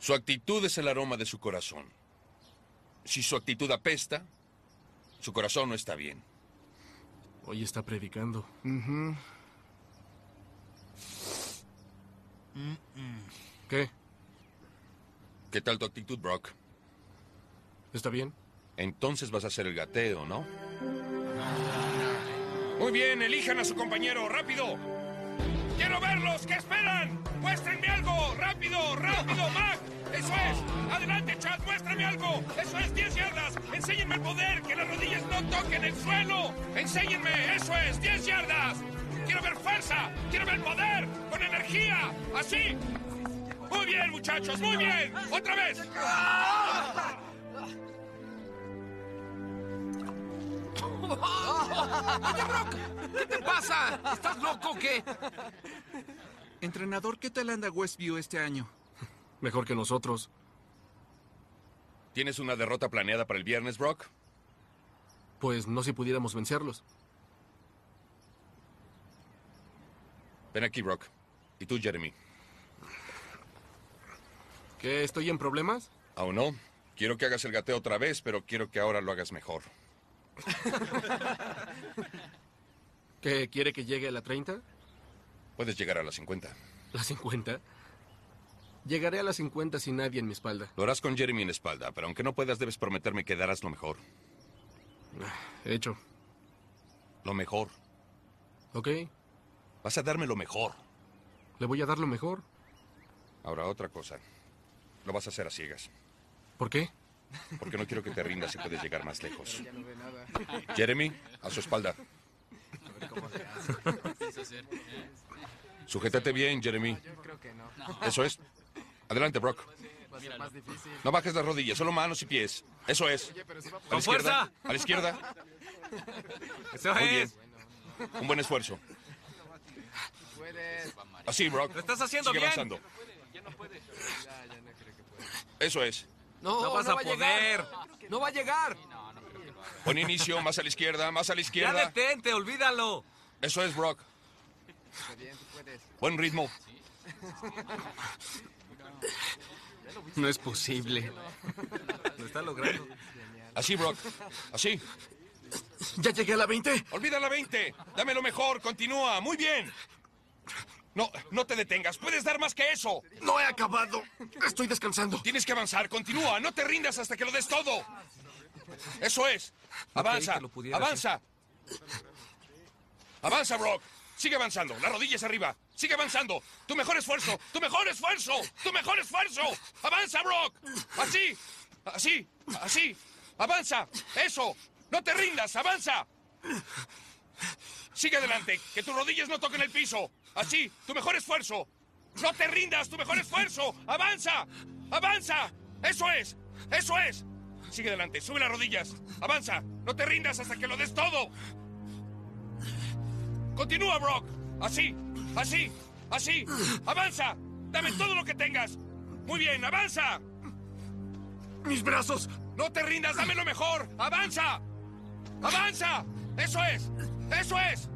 Su actitud es el aroma de su corazón. Si su actitud apesta, su corazón no está bien. Hoy está predicando. ¿Qué? ¿Qué tal tu actitud, Brock? ¿Está bien? Entonces vas a hacer el gateo, ¿no? Muy bien, elijan a su compañero, rápido. Quiero verlos, ¿qué esperan? Muéstrenme algo, rápido, rápido, Mac. Eso es. Adelante, Chad, muéstrame algo. Eso es, 10 yardas. Enséñenme el poder, que las rodillas no toquen el suelo. Enséñenme, eso es, 10 yardas. Quiero ver fuerza, quiero ver poder, con energía, así. Muy bien, muchachos, muy bien. Otra vez. Oye, Brock, ¿qué te pasa? ¿Estás loco o qué? Entrenador, ¿qué tal anda Westview este año? Mejor que nosotros. ¿Tienes una derrota planeada para el viernes, Brock? Pues no si pudiéramos vencerlos. Ven aquí, Brock. Y tú, Jeremy. ¿Qué? ¿Estoy en problemas? Aún no. Quiero que hagas el gateo otra vez, pero quiero que ahora lo hagas mejor. ¿Qué? ¿Quiere que llegue a la 30? Puedes llegar a las 50. ¿La 50? Llegaré a las 50 sin nadie en mi espalda. Lo harás con Jeremy en espalda, pero aunque no puedas, debes prometerme que darás lo mejor. Hecho. Lo mejor. ¿Ok? Vas a darme lo mejor. Le voy a dar lo mejor. Ahora, otra cosa. Lo vas a hacer a ciegas. ¿Por qué? Porque no quiero que te rindas y puedes llegar más lejos. Jeremy, a su espalda. Sujétate bien, Jeremy. Eso es. Adelante, Brock. No bajes las rodillas, solo manos y pies. Eso es. A la ¡Con izquierda. fuerza! A la izquierda. Eso Muy bien. es. Un buen esfuerzo. Así, Brock. Lo estás haciendo Sigue bien. avanzando. Eso es. No, No, vas no a va a poder. No va a llegar. Buen inicio, más a la izquierda, más a la Ya izquierda. detente, olvídalo. Eso es, Brock. Buen ritmo. No es posible. Lo está logrando. Así, Brock. Así. ¿Ya llegué a la 20? Olvida la 20. Dame lo mejor. Continúa. Muy bien. No, no te detengas. Puedes dar más que eso. No he acabado. Estoy descansando. Tienes que avanzar. Continúa. No te rindas hasta que lo des todo. Eso es. Avanza. Avanza. Avanza, Brock. Sigue avanzando. Las rodillas arriba. Sigue avanzando. Tu mejor esfuerzo. Tu mejor esfuerzo. Tu mejor esfuerzo. Avanza, Brock. Así. Así. Así. Avanza. Eso. No te rindas. Avanza. Sigue adelante. Que tus rodillas no toquen el piso. Así. Tu mejor esfuerzo. No te rindas. Tu mejor esfuerzo. Avanza. Avanza. Eso es. Eso es. Sigue adelante. Sube las rodillas. Avanza. No te rindas hasta que lo des todo. Continúa, Brock. Así. Así. Así. Avanza. Dame todo lo que tengas. Muy bien. Avanza. ¡Mis brazos! No te rindas. Dame lo mejor. Avanza. Avanza. Eso es. Eso es.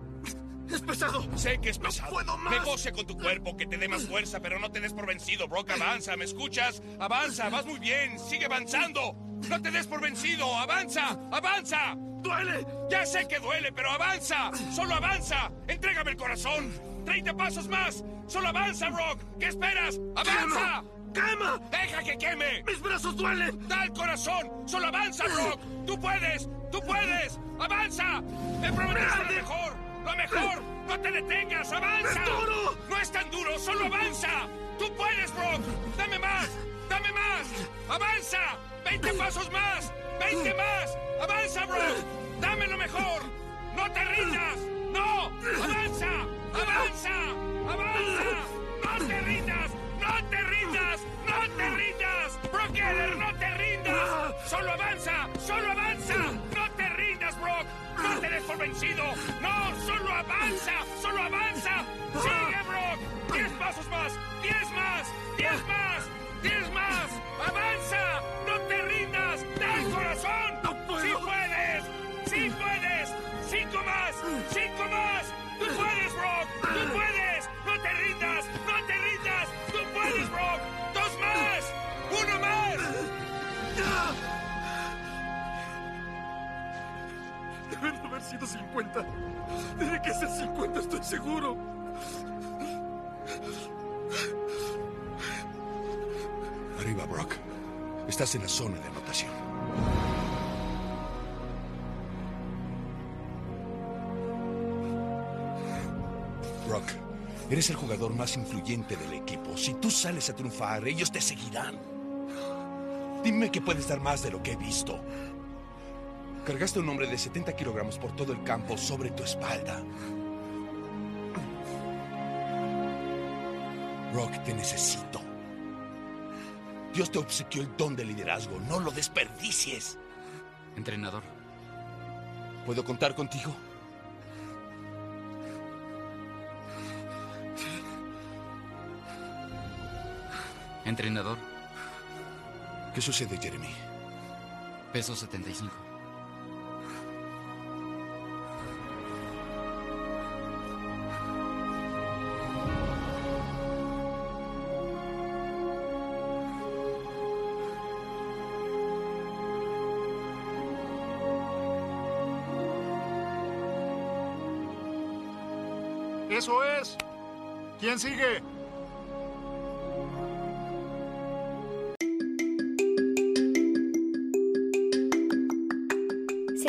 ¡Es pesado! Sé que es pesado. puedo más. Negocia con tu cuerpo, que te dé más fuerza, pero no te des por vencido, Brock. Avanza, ¿me escuchas? Avanza, vas muy bien. Sigue avanzando. No te des por vencido. Avanza, avanza. ¡Duele! Ya sé que duele, pero avanza. Solo avanza. Entrégame el corazón. 30 pasos más. Solo avanza, Brock. ¿Qué esperas? ¡Avanza! ¡Quema! ¡Deja que queme! ¡Mis brazos duelen! ¡Da el corazón! ¡Solo avanza, Brock! ¡Tú puedes! ¡Tú puedes! ¡Avanza! ¡Me prometiste lo mejor! ¡Lo mejor! ¡No te detengas! ¡Avanza! ¡Es duro! ¡No es tan duro! ¡Solo avanza! ¡Tú puedes, Brock! ¡Dame más! ¡Dame más! ¡Avanza! ¡20 pasos más! ¡20 más! ¡Avanza, bro! ¡Dame lo mejor! ¡No te rindas! ¡No! ¡Avanza! ¡Avanza! ¡Avanza! ¡No te rindas! ¡No te rindas! ¡No te rindas! ¡Brock no te rindas! ¡Solo avanza! ¡Solo avanza! ¡No te rindas, Brock! ¡No te des por vencido! ¡No! ¡Solo avanza! ¡Solo avanza! ¡Sigue, Brock! ¡Diez pasos más! ¡Diez más! ¡Cinco más! ¡Tú puedes, Brock! ¡Tú puedes! ¡No te rindas! ¡No te rindas! ¡Tú puedes, Brock! ¡Dos más! ¡Uno más! Deben haber sido 50. Tiene que ser 50, estoy seguro. Arriba, Brock. Estás en la zona de anotación. Brock, eres el jugador más influyente del equipo. Si tú sales a triunfar, ellos te seguirán. Dime que puedes dar más de lo que he visto. Cargaste un hombre de 70 kilogramos por todo el campo sobre tu espalda. Brock, te necesito. Dios te obsequió el don de liderazgo. No lo desperdicies. Entrenador, ¿Puedo contar contigo? Entrenador, ¿Qué sucede, Jeremy? peso 75. Eso es. ¿Quién sigue?